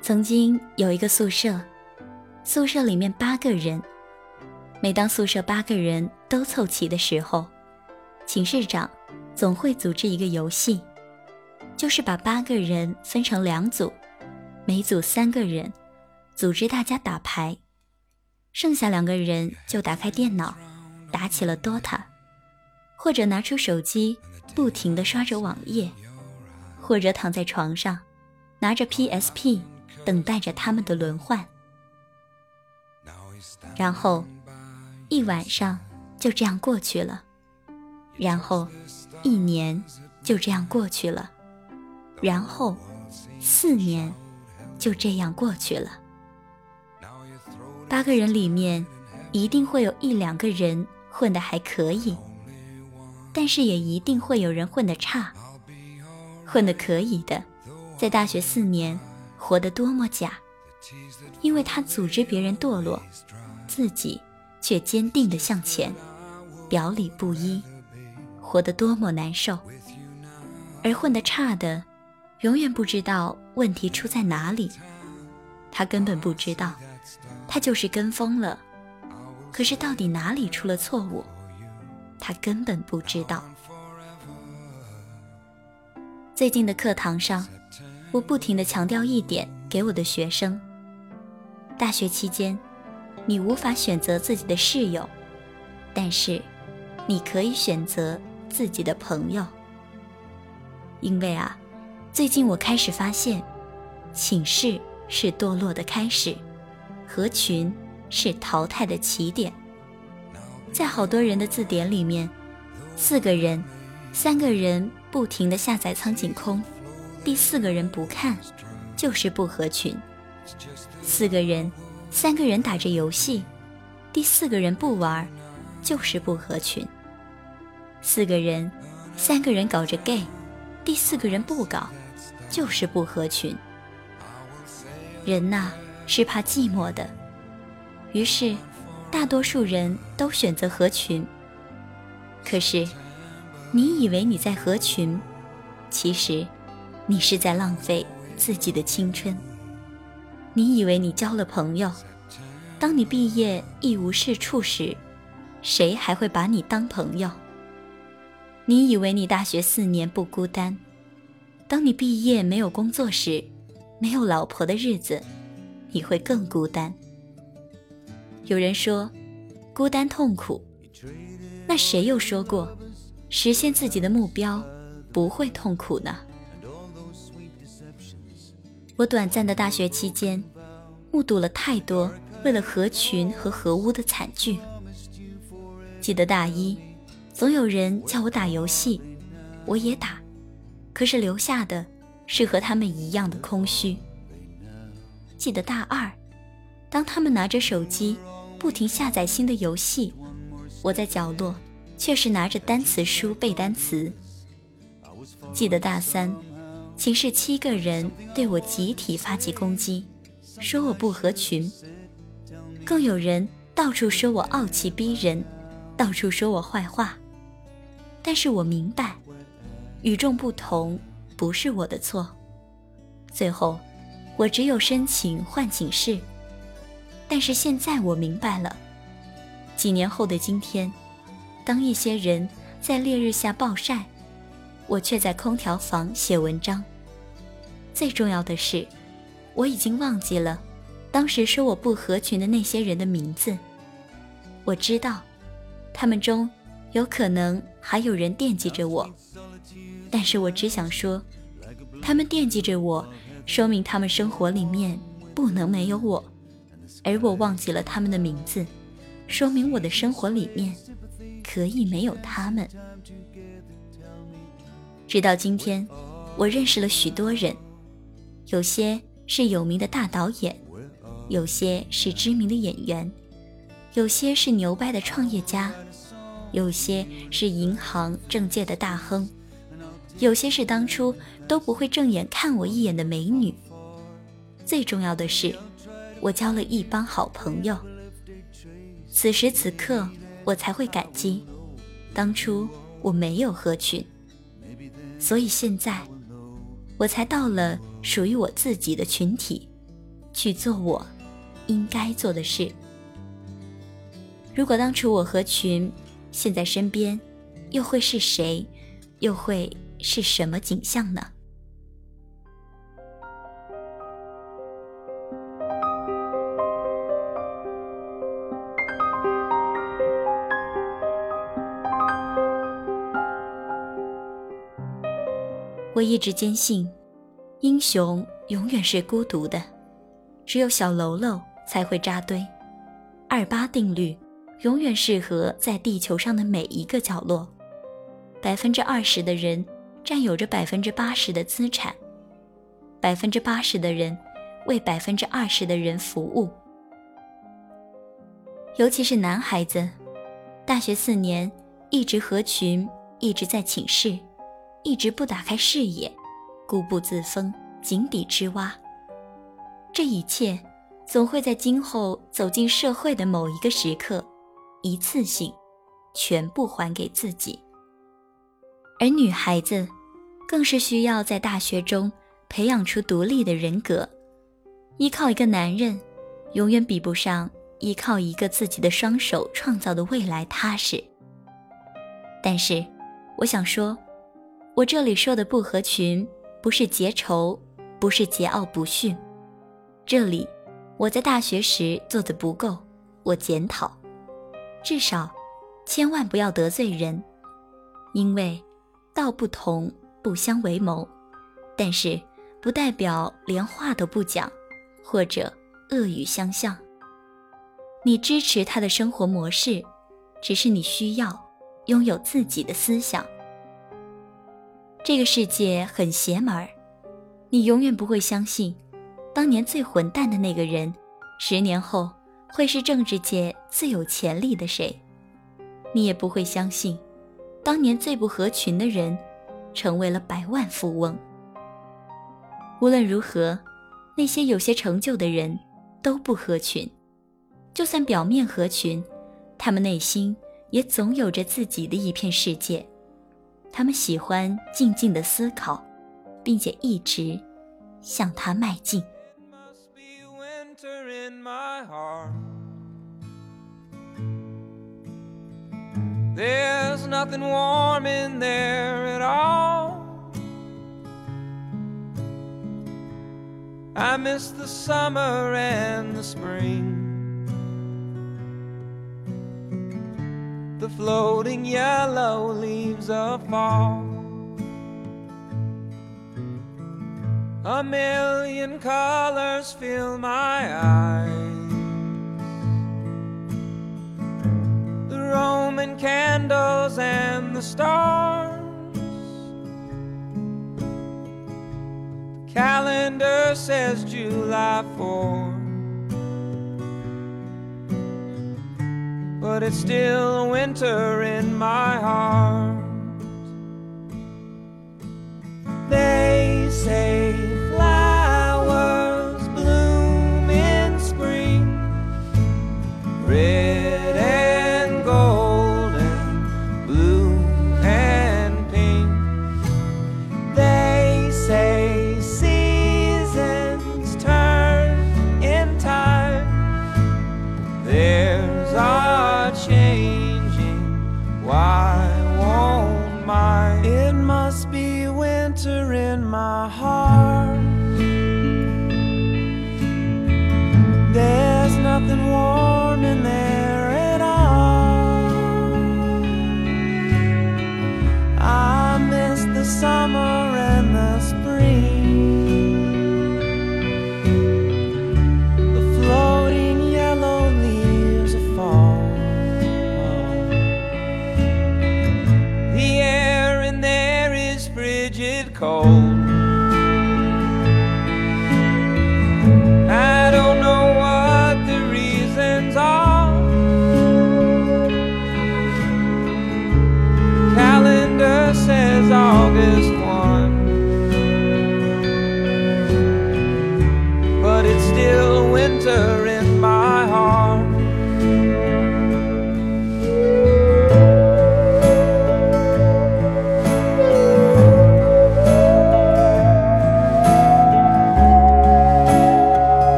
曾经有一个宿舍，宿舍里面八个人。每当宿舍八个人都凑齐的时候，寝室长总会组织一个游戏，就是把八个人分成两组，每组三个人，组织大家打牌，剩下两个人就打开电脑，打起了 DOTA，或者拿出手机不停地刷着网页，或者躺在床上，拿着 PSP。等待着他们的轮换，然后一晚上就这样过去了，然后一年就这样过去了，然后四年就这样过去了。八个人里面一定会有一两个人混得还可以，但是也一定会有人混得差。混得可以的，在大学四年。活得多么假，因为他组织别人堕落，自己却坚定地向前，表里不一，活得多么难受。而混得差的，永远不知道问题出在哪里，他根本不知道，他就是跟风了。可是到底哪里出了错误，他根本不知道。最近的课堂上。我不停地强调一点给我的学生：大学期间，你无法选择自己的室友，但是你可以选择自己的朋友。因为啊，最近我开始发现，寝室是堕落的开始，合群是淘汰的起点。在好多人的字典里面，四个人、三个人不停地下载苍井空。第四个人不看，就是不合群；四个人，三个人打着游戏，第四个人不玩，就是不合群；四个人，三个人搞着 gay，第四个人不搞，就是不合群。人呐，是怕寂寞的，于是大多数人都选择合群。可是，你以为你在合群，其实。你是在浪费自己的青春。你以为你交了朋友，当你毕业一无是处时，谁还会把你当朋友？你以为你大学四年不孤单，当你毕业没有工作时，没有老婆的日子，你会更孤单。有人说，孤单痛苦，那谁又说过，实现自己的目标不会痛苦呢？我短暂的大学期间，目睹了太多为了合群和合污的惨剧。记得大一，总有人叫我打游戏，我也打，可是留下的是和他们一样的空虚。记得大二，当他们拿着手机不停下载新的游戏，我在角落却是拿着单词书背单词。记得大三。寝室七个人对我集体发起攻击，说我不合群，更有人到处说我傲气逼人，到处说我坏话。但是我明白，与众不同不是我的错。最后，我只有申请换寝室。但是现在我明白了，几年后的今天，当一些人在烈日下暴晒。我却在空调房写文章。最重要的是，我已经忘记了当时说我不合群的那些人的名字。我知道，他们中有可能还有人惦记着我，但是我只想说，他们惦记着我，说明他们生活里面不能没有我；而我忘记了他们的名字，说明我的生活里面可以没有他们。直到今天，我认识了许多人，有些是有名的大导演，有些是知名的演员，有些是牛掰的创业家，有些是银行政界的大亨，有些是当初都不会正眼看我一眼的美女。最重要的是，我交了一帮好朋友。此时此刻，我才会感激，当初我没有合群，所以现在，我才到了属于我自己的群体，去做我应该做的事。如果当初我合群，现在身边又会是谁？又会是什么景象呢？我一直坚信，英雄永远是孤独的，只有小喽啰才会扎堆。二八定律永远适合在地球上的每一个角落。百分之二十的人占有着百分之八十的资产，百分之八十的人为百分之二十的人服务。尤其是男孩子，大学四年一直合群，一直在寝室，一直不打开视野，固步自封，井底之蛙。这一切总会在今后走进社会的某一个时刻，一次性全部还给自己。而女孩子，更是需要在大学中培养出独立的人格。依靠一个男人，永远比不上依靠一个自己的双手创造的未来踏实。但是，我想说，我这里说的不合群，不是结仇，不是桀骜不驯。这里，我在大学时做的不够，我检讨。至少，千万不要得罪人，因为。道不同不相为谋，但是不代表连话都不讲，或者恶语相向。你支持他的生活模式，只是你需要拥有自己的思想。这个世界很邪门儿，你永远不会相信，当年最混蛋的那个人，十年后会是政治界最有潜力的谁。你也不会相信。当年最不合群的人，成为了百万富翁。无论如何，那些有些成就的人都不合群。就算表面合群，他们内心也总有着自己的一片世界。他们喜欢静静的思考，并且一直向他迈进。There's nothing warm in there at all. I miss the summer and the spring. The floating yellow leaves of fall. A million colors fill my eyes. The stars. The calendar says July 4. But it's still winter in my heart. changing. Why?